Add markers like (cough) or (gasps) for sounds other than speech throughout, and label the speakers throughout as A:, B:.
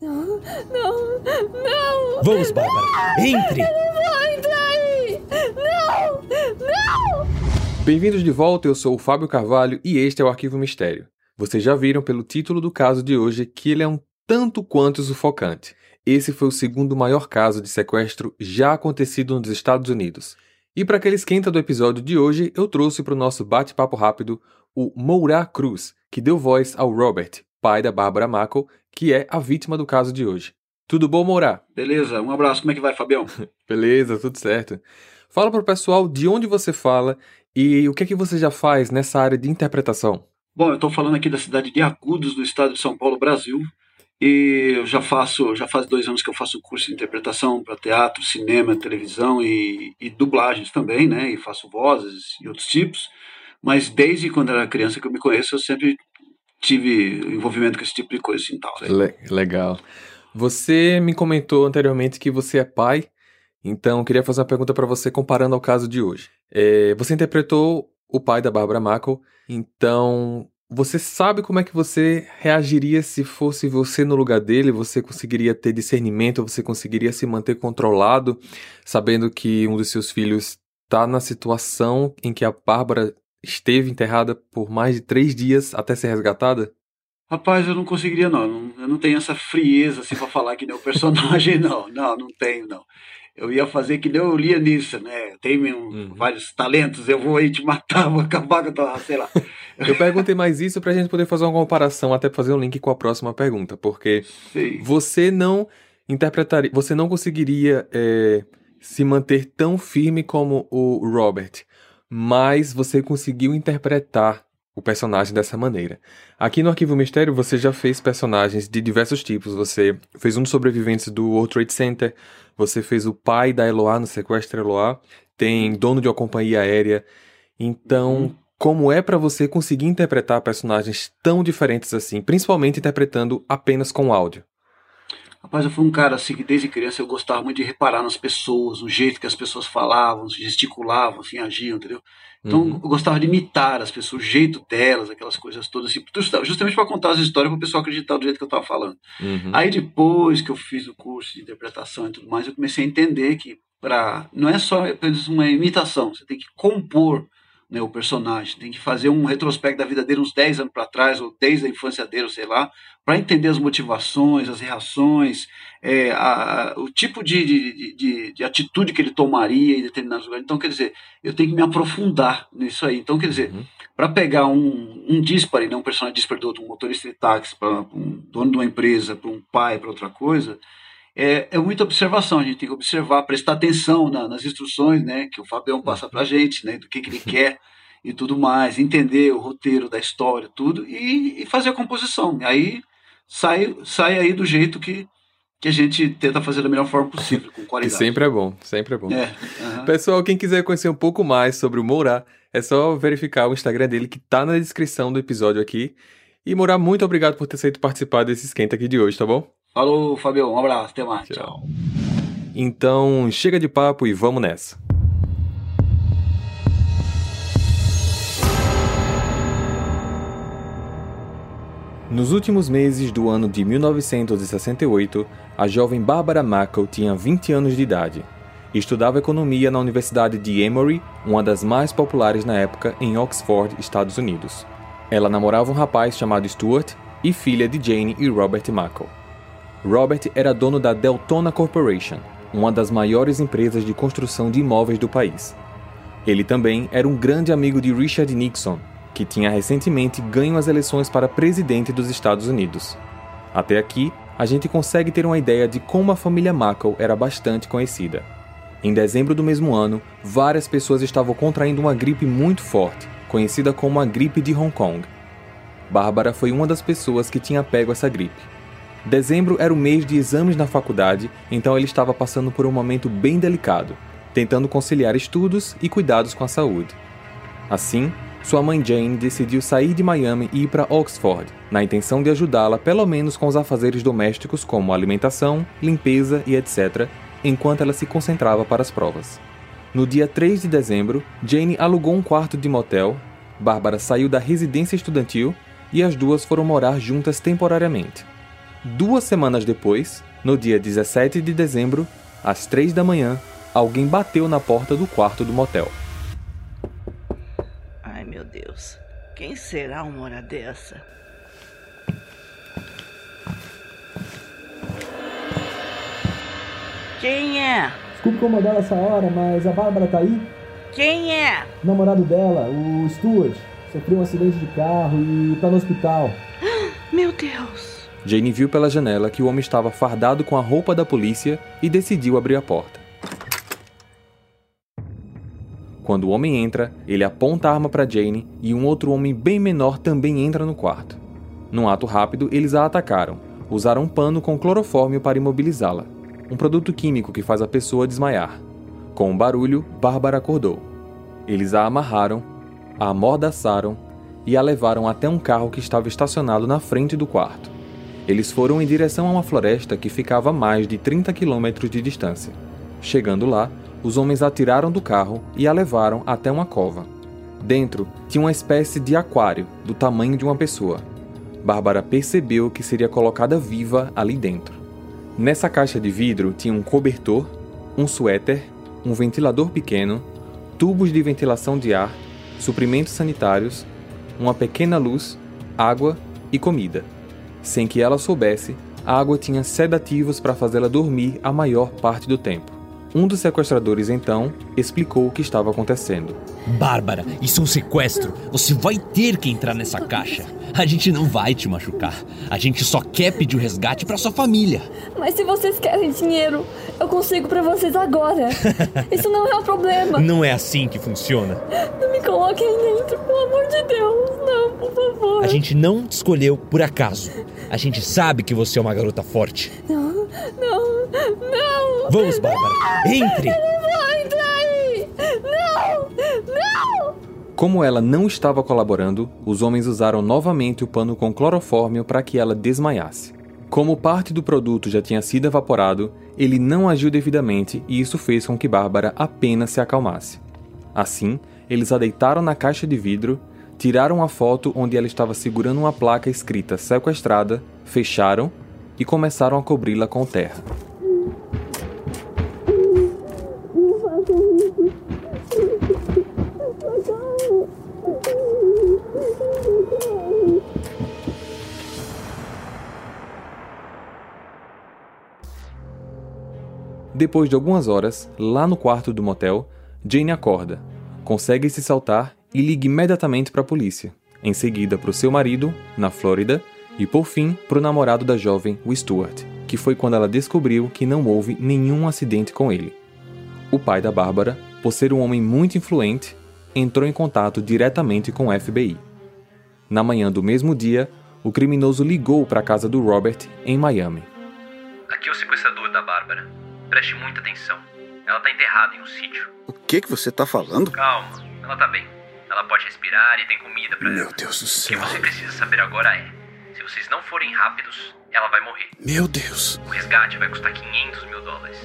A: Não, não, não!
B: Vamos, Bárbara, entre!
A: Entra aí! Não! Não!
C: Bem-vindos de volta, eu sou o Fábio Carvalho e este é o Arquivo Mistério. Vocês já viram pelo título do caso de hoje que ele é um tanto quanto sufocante. Esse foi o segundo maior caso de sequestro já acontecido nos Estados Unidos. E para aquele esquenta do episódio de hoje, eu trouxe para o nosso bate-papo rápido o Moura Cruz, que deu voz ao Robert, pai da Bárbara Mackel, que é a vítima do caso de hoje. Tudo bom, Moura?
D: Beleza, um abraço. Como é que vai, Fabião? (laughs)
C: Beleza, tudo certo. Fala para o pessoal de onde você fala e o que é que você já faz nessa área de interpretação.
D: Bom, eu estou falando aqui da cidade de Agudos, no estado de São Paulo, Brasil. E eu já faço, já faz dois anos que eu faço curso de interpretação para teatro, cinema, televisão e, e, dublagens também, né? E faço vozes e outros tipos. Mas desde quando era criança que eu me conheço, eu sempre tive envolvimento com esse tipo de coisa assim tal.
C: Le legal. Você me comentou anteriormente que você é pai, então queria fazer uma pergunta para você comparando ao caso de hoje. É, você interpretou o pai da Barbara Mackel, então você sabe como é que você reagiria se fosse você no lugar dele? Você conseguiria ter discernimento? Você conseguiria se manter controlado, sabendo que um dos seus filhos está na situação em que a Bárbara esteve enterrada por mais de três dias até ser resgatada?
D: Rapaz, eu não conseguiria não. Eu não tenho essa frieza assim para falar que nem o personagem, (laughs) não. Não, não tenho não eu ia fazer que nem o nisso, né? Tem um, uhum. vários talentos, eu vou aí te matar, vou acabar com a tua, sei lá.
C: Eu (laughs) perguntei mais isso pra gente poder fazer uma comparação, até fazer um link com a próxima pergunta, porque Sim. você não interpretaria, você não conseguiria é, se manter tão firme como o Robert, mas você conseguiu interpretar o personagem dessa maneira. Aqui no Arquivo Mistério você já fez personagens de diversos tipos. Você fez um dos sobreviventes do World Trade Center, você fez o pai da Eloá no Sequestro Eloá, tem dono de uma companhia aérea. Então, uhum. como é para você conseguir interpretar personagens tão diferentes assim, principalmente interpretando apenas com áudio?
D: Rapaz, eu fui um cara assim que desde criança eu gostava muito de reparar nas pessoas, no jeito que as pessoas falavam, gesticulavam, assim, agiam, entendeu? Então uhum. eu gostava de imitar as pessoas, o jeito delas, aquelas coisas todas assim, justamente para contar as histórias para o pessoal acreditar do jeito que eu estava falando. Uhum. Aí depois que eu fiz o curso de interpretação e tudo mais, eu comecei a entender que para não é só apenas uma imitação, você tem que compor né, o personagem. Tem que fazer um retrospecto da vida dele uns 10 anos para trás, ou desde a infância dele, sei lá, para entender as motivações, as reações, é, a, o tipo de, de, de, de, atitude que ele tomaria em determinados lugares. Então, quer dizer, eu tenho que me aprofundar nisso aí. Então, quer dizer, uhum. para pegar um, um dispare, né, um personagem dispare do outro, um motorista de táxi, para um dono de uma empresa, para um pai, para outra coisa, é, é, muita observação, a gente tem que observar, prestar atenção na, nas instruções né, que o Fabião passa para a gente, né, do que, que ele quer e tudo mais, entender o roteiro da história, tudo, e, e, fazer a composição. Aí sai, sai aí do jeito que, que a gente tenta fazer da melhor forma possível, com qualidade.
C: Que sempre é bom, sempre é bom. É, Pessoal, quem quiser conhecer um pouco mais sobre o Mourá, é só verificar o Instagram dele que tá na descrição do episódio aqui. E Mourá, muito obrigado por ter aceito participar desse esquenta aqui de hoje, tá bom?
D: Falou, Fabião. Um abraço. Até mais. Tchau. Tchau.
C: Então, chega de papo e vamos nessa. Nos últimos meses do ano de 1968, a jovem Barbara Mackel tinha 20 anos de idade. Estudava economia na Universidade de Emory, uma das mais populares na época em Oxford, Estados Unidos. Ela namorava um rapaz chamado Stuart e filha de Jane e Robert Mackel. Robert era dono da Deltona Corporation, uma das maiores empresas de construção de imóveis do país. Ele também era um grande amigo de Richard Nixon, que tinha recentemente ganho as eleições para presidente dos Estados Unidos. Até aqui, a gente consegue ter uma ideia de como a família Mackel era bastante conhecida. Em dezembro do mesmo ano, várias pessoas estavam contraindo uma gripe muito forte, conhecida como a gripe de Hong Kong. Bárbara foi uma das pessoas que tinha pego essa gripe. Dezembro era o mês de exames na faculdade, então ele estava passando por um momento bem delicado, tentando conciliar estudos e cuidados com a saúde. Assim, sua mãe Jane decidiu sair de Miami e ir para Oxford, na intenção de ajudá-la pelo menos com os afazeres domésticos como alimentação, limpeza e etc., enquanto ela se concentrava para as provas. No dia 3 de dezembro, Jane alugou um quarto de motel, Bárbara saiu da residência estudantil e as duas foram morar juntas temporariamente. Duas semanas depois, no dia 17 de dezembro, às três da manhã, alguém bateu na porta do quarto do motel.
B: Ai meu Deus, quem será uma hora dessa? Quem é?
E: Desculpe incomodar essa hora, mas a Bárbara tá aí?
B: Quem é?
E: O namorado dela, o Stuart, sofreu um acidente de carro e tá no hospital. (gasps)
B: Meu Deus.
C: Jane viu pela janela que o homem estava fardado com a roupa da polícia e decidiu abrir a porta. Quando o homem entra, ele aponta a arma para Jane e um outro homem bem menor também entra no quarto. Num ato rápido, eles a atacaram. Usaram um pano com clorofórmio para imobilizá-la, um produto químico que faz a pessoa desmaiar. Com um barulho, Bárbara acordou. Eles a amarraram, a amordaçaram e a levaram até um carro que estava estacionado na frente do quarto. Eles foram em direção a uma floresta que ficava a mais de 30 quilômetros de distância. Chegando lá, os homens a tiraram do carro e a levaram até uma cova. Dentro tinha uma espécie de aquário do tamanho de uma pessoa. Bárbara percebeu que seria colocada viva ali dentro. Nessa caixa de vidro tinha um cobertor, um suéter, um ventilador pequeno, tubos de ventilação de ar, suprimentos sanitários, uma pequena luz, água e comida. Sem que ela soubesse, a água tinha sedativos para fazê-la dormir a maior parte do tempo. Um dos sequestradores então explicou o que estava acontecendo.
F: Bárbara, isso é um sequestro. Você vai ter que entrar nessa caixa. A gente não vai te machucar. A gente só quer pedir o resgate para sua família.
A: Mas se vocês querem dinheiro, eu consigo para vocês agora. (laughs) Isso não é um problema.
F: Não é assim que funciona.
A: Não me coloquem dentro, pelo amor de Deus. Não, por favor.
F: A gente não te escolheu por acaso. A gente sabe que você é uma garota forte.
A: Não, não, não.
F: Vamos, Bárbara. Entre.
A: Eu não vou entrar aí. Não, não.
C: Como ela não estava colaborando, os homens usaram novamente o pano com clorofórmio para que ela desmaiasse. Como parte do produto já tinha sido evaporado, ele não agiu devidamente e isso fez com que Bárbara apenas se acalmasse. Assim, eles a deitaram na caixa de vidro, tiraram a foto onde ela estava segurando uma placa escrita sequestrada, fecharam e começaram a cobri-la com terra. Depois de algumas horas, lá no quarto do motel, Jane acorda, consegue se saltar e liga imediatamente para a polícia. Em seguida, para o seu marido, na Flórida, e por fim, para o namorado da jovem, o Stuart, que foi quando ela descobriu que não houve nenhum acidente com ele. O pai da Bárbara, por ser um homem muito influente, entrou em contato diretamente com o FBI. Na manhã do mesmo dia, o criminoso ligou para a casa do Robert, em Miami.
G: Aqui é o sequestrador da Bárbara. Preste muita atenção. Ela tá enterrada em um sítio.
D: O que que você tá falando?
G: Calma, ela tá bem. Ela pode respirar e tem comida pra
D: Meu
G: ela.
D: Deus do
G: O que
D: céu.
G: você precisa saber agora é: se vocês não forem rápidos, ela vai morrer.
D: Meu Deus.
G: O resgate vai custar 500 mil dólares.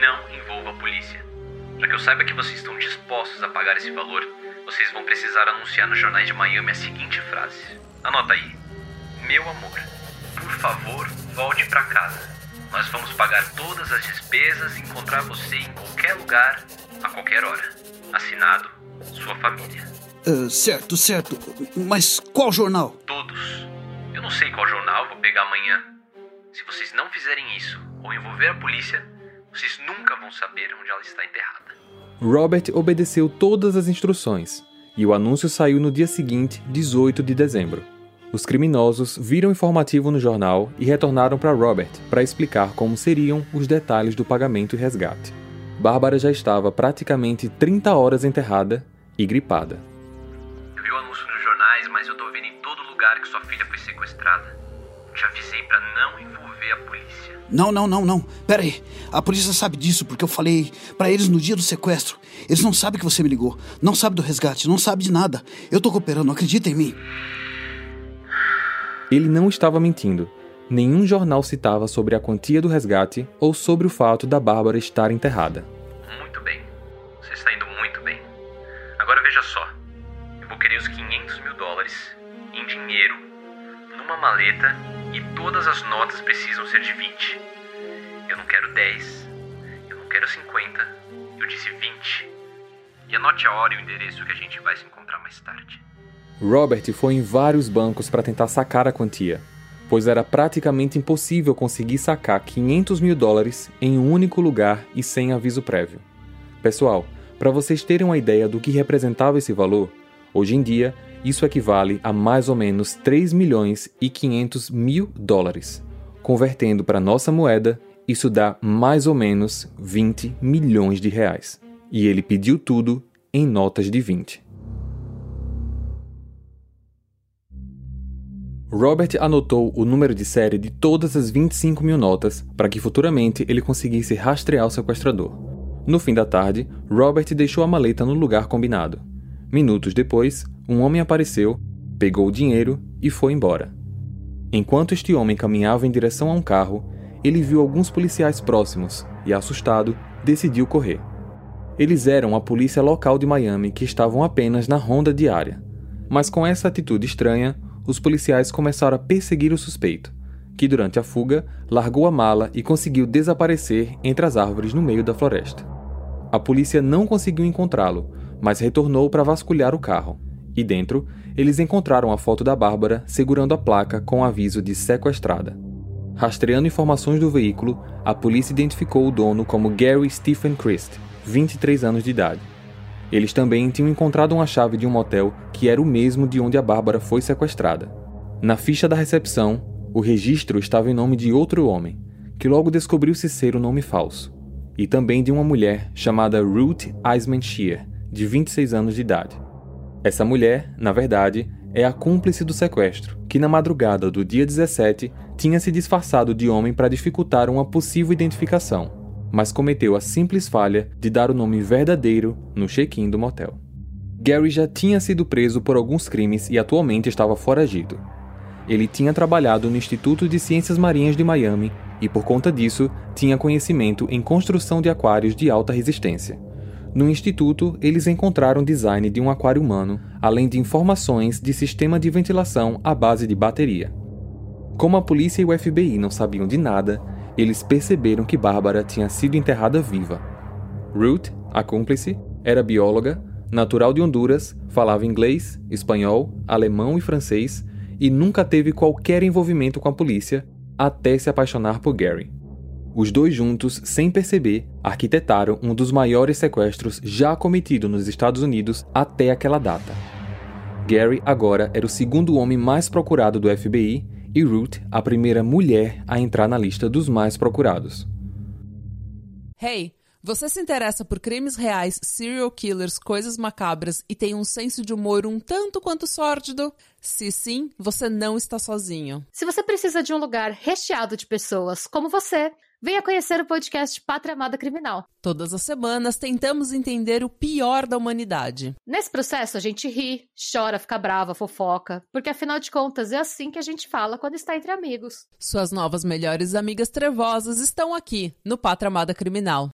G: Não envolva a polícia. Para que eu saiba que vocês estão dispostos a pagar esse valor, vocês vão precisar anunciar nos jornais de Miami a seguinte frase: Anota aí. Meu amor, por favor, volte pra casa. Nós vamos pagar todas as despesas e encontrar você em qualquer lugar, a qualquer hora. Assinado, sua família.
D: Ah, certo, certo. Mas qual jornal?
G: Todos. Eu não sei qual jornal vou pegar amanhã. Se vocês não fizerem isso ou envolver a polícia, vocês nunca vão saber onde ela está enterrada.
C: Robert obedeceu todas as instruções e o anúncio saiu no dia seguinte, 18 de dezembro. Os criminosos viram o informativo no jornal e retornaram para Robert para explicar como seriam os detalhes do pagamento e resgate. Bárbara já estava praticamente 30 horas enterrada e gripada.
G: Eu vi o anúncio nos jornais, mas eu tô vendo em todo lugar que sua filha foi sequestrada. Te avisei pra não envolver a polícia.
D: Não, não, não, não. Pera aí. A polícia sabe disso porque eu falei pra eles no dia do sequestro. Eles não sabem que você me ligou. Não sabe do resgate, não sabe de nada. Eu tô cooperando, acredita em mim.
C: Ele não estava mentindo. Nenhum jornal citava sobre a quantia do resgate ou sobre o fato da Bárbara estar enterrada.
G: Muito bem. Você está indo muito bem. Agora veja só. Eu vou querer os 500 mil dólares em dinheiro, numa maleta e todas as notas precisam ser de 20. Eu não quero 10. Eu não quero 50. Eu disse 20. E anote a hora e o endereço que a gente vai se encontrar mais tarde.
C: Robert foi em vários bancos para tentar sacar a quantia, pois era praticamente impossível conseguir sacar 500 mil dólares em um único lugar e sem aviso prévio. Pessoal, para vocês terem uma ideia do que representava esse valor, hoje em dia isso equivale a mais ou menos 3 milhões e 500 mil dólares. Convertendo para nossa moeda, isso dá mais ou menos 20 milhões de reais. E ele pediu tudo em notas de 20. Robert anotou o número de série de todas as 25 mil notas para que futuramente ele conseguisse rastrear o sequestrador. No fim da tarde, Robert deixou a maleta no lugar combinado. Minutos depois, um homem apareceu, pegou o dinheiro e foi embora. Enquanto este homem caminhava em direção a um carro, ele viu alguns policiais próximos e, assustado, decidiu correr. Eles eram a polícia local de Miami que estavam apenas na ronda diária. Mas com essa atitude estranha, os policiais começaram a perseguir o suspeito, que durante a fuga largou a mala e conseguiu desaparecer entre as árvores no meio da floresta. A polícia não conseguiu encontrá-lo, mas retornou para vasculhar o carro. E dentro, eles encontraram a foto da Bárbara segurando a placa com aviso de sequestrada. Rastreando informações do veículo, a polícia identificou o dono como Gary Stephen Christ, 23 anos de idade. Eles também tinham encontrado uma chave de um motel que era o mesmo de onde a Bárbara foi sequestrada. Na ficha da recepção, o registro estava em nome de outro homem, que logo descobriu-se ser o um nome falso, e também de uma mulher chamada Ruth Eisman Shear, de 26 anos de idade. Essa mulher, na verdade, é a cúmplice do sequestro, que na madrugada do dia 17 tinha se disfarçado de homem para dificultar uma possível identificação mas cometeu a simples falha de dar o nome verdadeiro no check-in do motel. Gary já tinha sido preso por alguns crimes e atualmente estava foragido. Ele tinha trabalhado no Instituto de Ciências Marinhas de Miami e, por conta disso, tinha conhecimento em construção de aquários de alta resistência. No instituto, eles encontraram design de um aquário humano, além de informações de sistema de ventilação à base de bateria. Como a polícia e o FBI não sabiam de nada, eles perceberam que Bárbara tinha sido enterrada viva. Ruth, a cúmplice, era bióloga, natural de Honduras, falava inglês, espanhol, alemão e francês e nunca teve qualquer envolvimento com a polícia até se apaixonar por Gary. Os dois juntos, sem perceber, arquitetaram um dos maiores sequestros já cometidos nos Estados Unidos até aquela data. Gary agora era o segundo homem mais procurado do FBI e Ruth a primeira mulher a entrar na lista dos mais procurados.
H: Hey, você se interessa por crimes reais, serial killers, coisas macabras e tem um senso de humor um tanto quanto sórdido? Se sim, você não está sozinho.
I: Se você precisa de um lugar recheado de pessoas como você, Venha conhecer o podcast Pátria Amada Criminal.
H: Todas as semanas tentamos entender o pior da humanidade.
I: Nesse processo a gente ri, chora, fica brava, fofoca, porque afinal de contas é assim que a gente fala quando está entre amigos.
H: Suas novas melhores amigas trevosas estão aqui no Pátria Amada Criminal.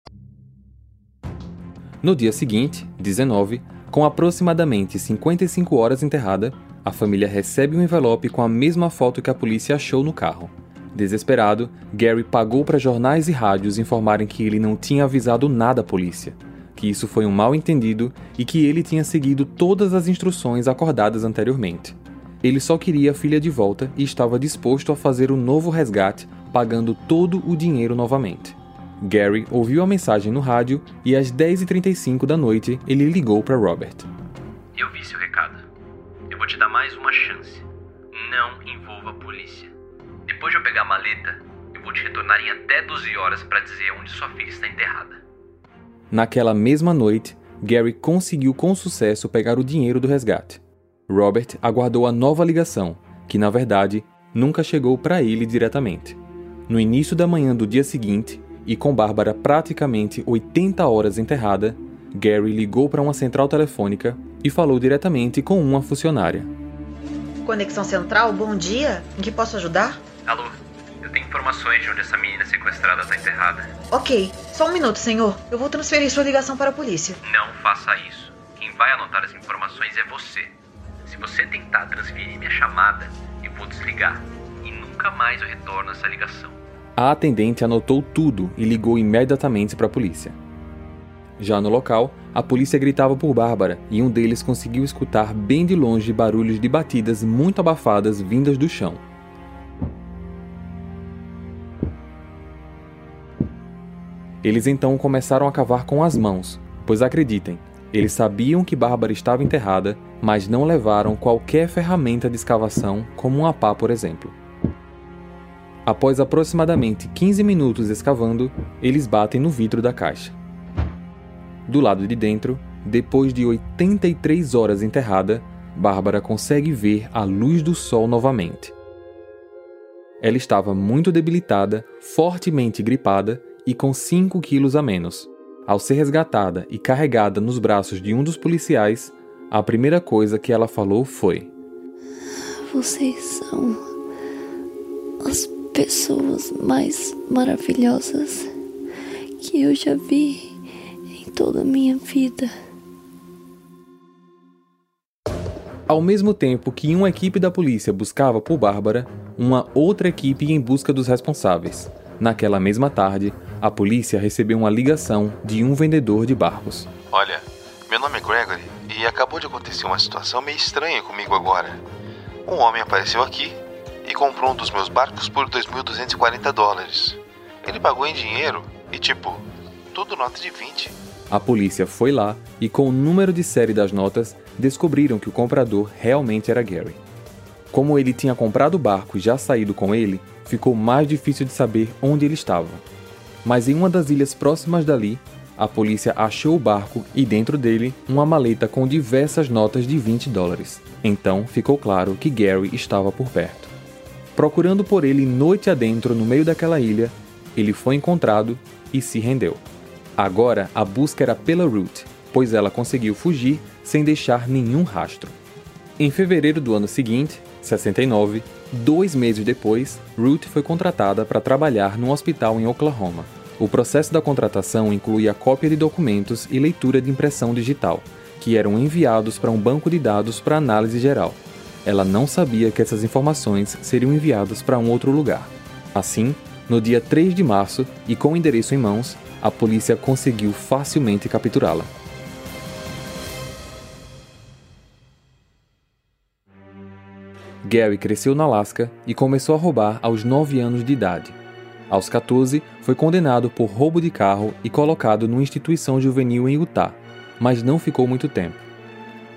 C: No dia seguinte, 19, com aproximadamente 55 horas enterrada, a família recebe um envelope com a mesma foto que a polícia achou no carro. Desesperado, Gary pagou para jornais e rádios informarem que ele não tinha avisado nada à polícia, que isso foi um mal-entendido e que ele tinha seguido todas as instruções acordadas anteriormente. Ele só queria a filha de volta e estava disposto a fazer o um novo resgate, pagando todo o dinheiro novamente. Gary ouviu a mensagem no rádio e às 10h35 da noite ele ligou para Robert.
G: Eu vi seu recado. Eu vou te dar mais uma chance. Não envolva a polícia. Depois de eu pegar a maleta, eu vou te retornar em até 12 horas para dizer onde sua filha está enterrada.
C: Naquela mesma noite, Gary conseguiu com sucesso pegar o dinheiro do resgate. Robert aguardou a nova ligação, que na verdade nunca chegou para ele diretamente. No início da manhã do dia seguinte, e com Bárbara praticamente 80 horas enterrada, Gary ligou para uma central telefônica e falou diretamente com uma funcionária.
J: Conexão Central, bom dia. Em que posso ajudar?
G: Alô, eu tenho informações de onde essa menina sequestrada está enterrada.
J: Ok, só um minuto, senhor. Eu vou transferir sua ligação para a polícia.
G: Não faça isso. Quem vai anotar as informações é você. Se você tentar transferir minha chamada, eu vou desligar. E nunca mais eu retorno essa ligação.
C: A atendente anotou tudo e ligou imediatamente para a polícia. Já no local, a polícia gritava por Bárbara e um deles conseguiu escutar bem de longe barulhos de batidas muito abafadas vindas do chão. Eles então começaram a cavar com as mãos, pois acreditem, eles sabiam que Bárbara estava enterrada, mas não levaram qualquer ferramenta de escavação, como uma pá, por exemplo. Após aproximadamente 15 minutos escavando, eles batem no vidro da caixa. Do lado de dentro, depois de 83 horas enterrada, Bárbara consegue ver a luz do sol novamente. Ela estava muito debilitada, fortemente gripada e com 5 quilos a menos. Ao ser resgatada e carregada nos braços de um dos policiais, a primeira coisa que ela falou foi:
A: Vocês são as pessoas mais maravilhosas que eu já vi em toda a minha vida.
C: Ao mesmo tempo que uma equipe da polícia buscava por Bárbara, uma outra equipe ia em busca dos responsáveis. Naquela mesma tarde, a polícia recebeu uma ligação de um vendedor de barcos.
K: Olha, meu nome é Gregory e acabou de acontecer uma situação meio estranha comigo agora. Um homem apareceu aqui e comprou um dos meus barcos por 2.240 dólares. Ele pagou em dinheiro e, tipo, tudo nota de 20.
C: A polícia foi lá e, com o número de série das notas, descobriram que o comprador realmente era Gary. Como ele tinha comprado o barco e já saído com ele, ficou mais difícil de saber onde ele estava. Mas em uma das ilhas próximas dali, a polícia achou o barco e dentro dele uma maleta com diversas notas de 20 dólares. Então ficou claro que Gary estava por perto. Procurando por ele noite adentro no meio daquela ilha, ele foi encontrado e se rendeu. Agora a busca era pela Ruth, pois ela conseguiu fugir sem deixar nenhum rastro. Em fevereiro do ano seguinte, 69, dois meses depois, Ruth foi contratada para trabalhar num hospital em Oklahoma. O processo da contratação incluía cópia de documentos e leitura de impressão digital, que eram enviados para um banco de dados para análise geral. Ela não sabia que essas informações seriam enviadas para um outro lugar. Assim, no dia 3 de março, e com o endereço em mãos, a polícia conseguiu facilmente capturá-la. Gary cresceu no Alasca e começou a roubar aos 9 anos de idade. Aos 14, foi condenado por roubo de carro e colocado numa instituição juvenil em Utah, mas não ficou muito tempo.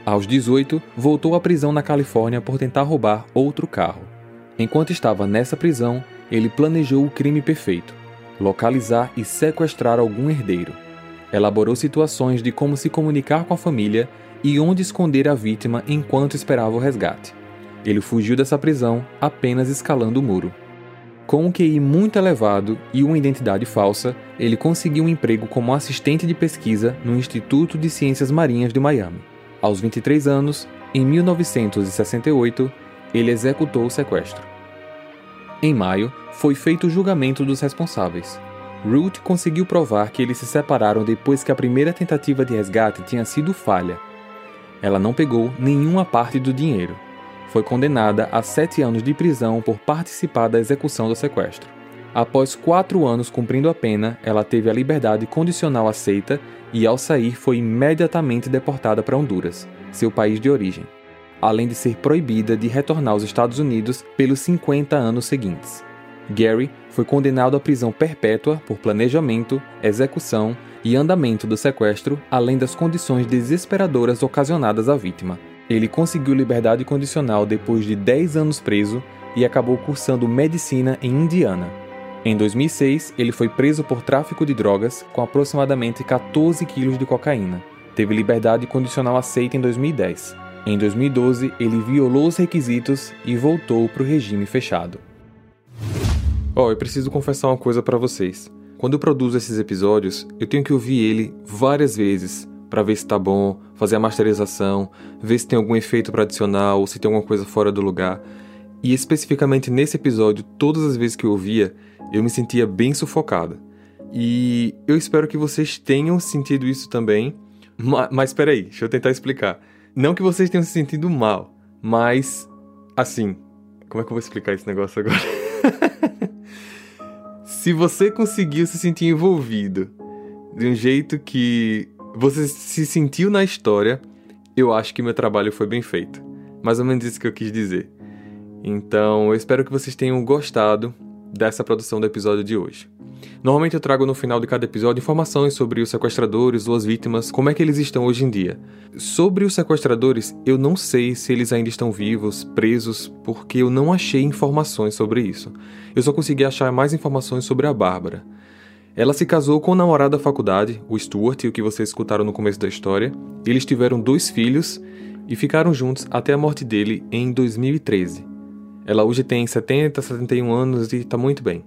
C: Aos 18, voltou à prisão na Califórnia por tentar roubar outro carro. Enquanto estava nessa prisão, ele planejou o crime perfeito: localizar e sequestrar algum herdeiro. Elaborou situações de como se comunicar com a família e onde esconder a vítima enquanto esperava o resgate. Ele fugiu dessa prisão apenas escalando o muro. Com um QI muito elevado e uma identidade falsa, ele conseguiu um emprego como assistente de pesquisa no Instituto de Ciências Marinhas de Miami. Aos 23 anos, em 1968, ele executou o sequestro. Em maio, foi feito o julgamento dos responsáveis. Ruth conseguiu provar que eles se separaram depois que a primeira tentativa de resgate tinha sido falha. Ela não pegou nenhuma parte do dinheiro foi condenada a sete anos de prisão por participar da execução do sequestro. Após quatro anos cumprindo a pena, ela teve a liberdade condicional aceita e, ao sair, foi imediatamente deportada para Honduras, seu país de origem, além de ser proibida de retornar aos Estados Unidos pelos 50 anos seguintes. Gary foi condenado à prisão perpétua por planejamento, execução e andamento do sequestro, além das condições desesperadoras ocasionadas à vítima. Ele conseguiu liberdade condicional depois de 10 anos preso e acabou cursando medicina em Indiana. Em 2006, ele foi preso por tráfico de drogas com aproximadamente 14 quilos de cocaína. Teve liberdade condicional aceita em 2010. Em 2012, ele violou os requisitos e voltou para o regime fechado. Ó, oh, eu preciso confessar uma coisa para vocês. Quando eu produzo esses episódios, eu tenho que ouvir ele várias vezes para ver se tá bom, fazer a masterização, ver se tem algum efeito para adicionar ou se tem alguma coisa fora do lugar. E especificamente nesse episódio, todas as vezes que eu ouvia, eu me sentia bem sufocada. E eu espero que vocês tenham sentido isso também. Mas, mas peraí, deixa eu tentar explicar. Não que vocês tenham se sentido mal, mas assim, como é que eu vou explicar esse negócio agora? (laughs) Se você conseguiu se sentir envolvido de um jeito que você se sentiu na história, eu acho que meu trabalho foi bem feito. Mais ou menos isso que eu quis dizer. Então, eu espero que vocês tenham gostado dessa produção do episódio de hoje. Normalmente eu trago no final de cada episódio informações sobre os sequestradores ou as vítimas, como é que eles estão hoje em dia. Sobre os sequestradores, eu não sei se eles ainda estão vivos, presos, porque eu não achei informações sobre isso. Eu só consegui achar mais informações sobre a Bárbara. Ela se casou com o namorado da faculdade, o Stuart, o que vocês escutaram no começo da história. Eles tiveram dois filhos e ficaram juntos até a morte dele em 2013. Ela hoje tem 70, 71 anos e está muito bem.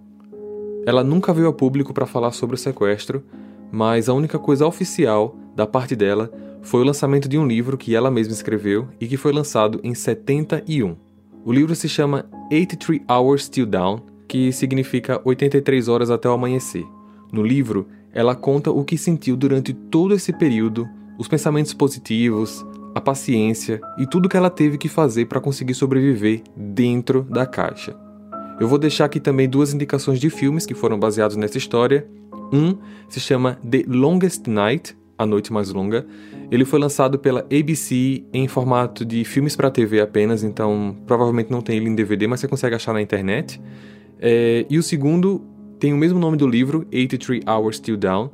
C: Ela nunca veio a público para falar sobre o sequestro, mas a única coisa oficial da parte dela foi o lançamento de um livro que ela mesma escreveu e que foi lançado em 71. O livro se chama 83 Hours Till Down, que significa 83 horas até o amanhecer. No livro, ela conta o que sentiu durante todo esse período, os pensamentos positivos, a paciência e tudo que ela teve que fazer para conseguir sobreviver dentro da caixa. Eu vou deixar aqui também duas indicações de filmes que foram baseados nessa história. Um se chama The Longest Night, A Noite Mais Longa. Ele foi lançado pela ABC em formato de filmes para TV apenas, então provavelmente não tem ele em DVD, mas você consegue achar na internet. É, e o segundo tem o mesmo nome do livro, 83 Hours Till Down,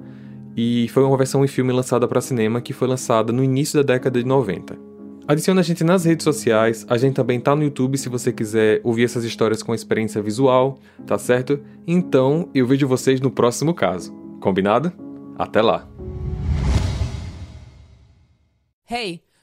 C: e foi uma versão em filme lançada para cinema que foi lançada no início da década de 90. Adicione a gente nas redes sociais, a gente também tá no YouTube se você quiser ouvir essas histórias com experiência visual, tá certo? Então eu vejo vocês no próximo caso. Combinado? Até lá!
H: Hey,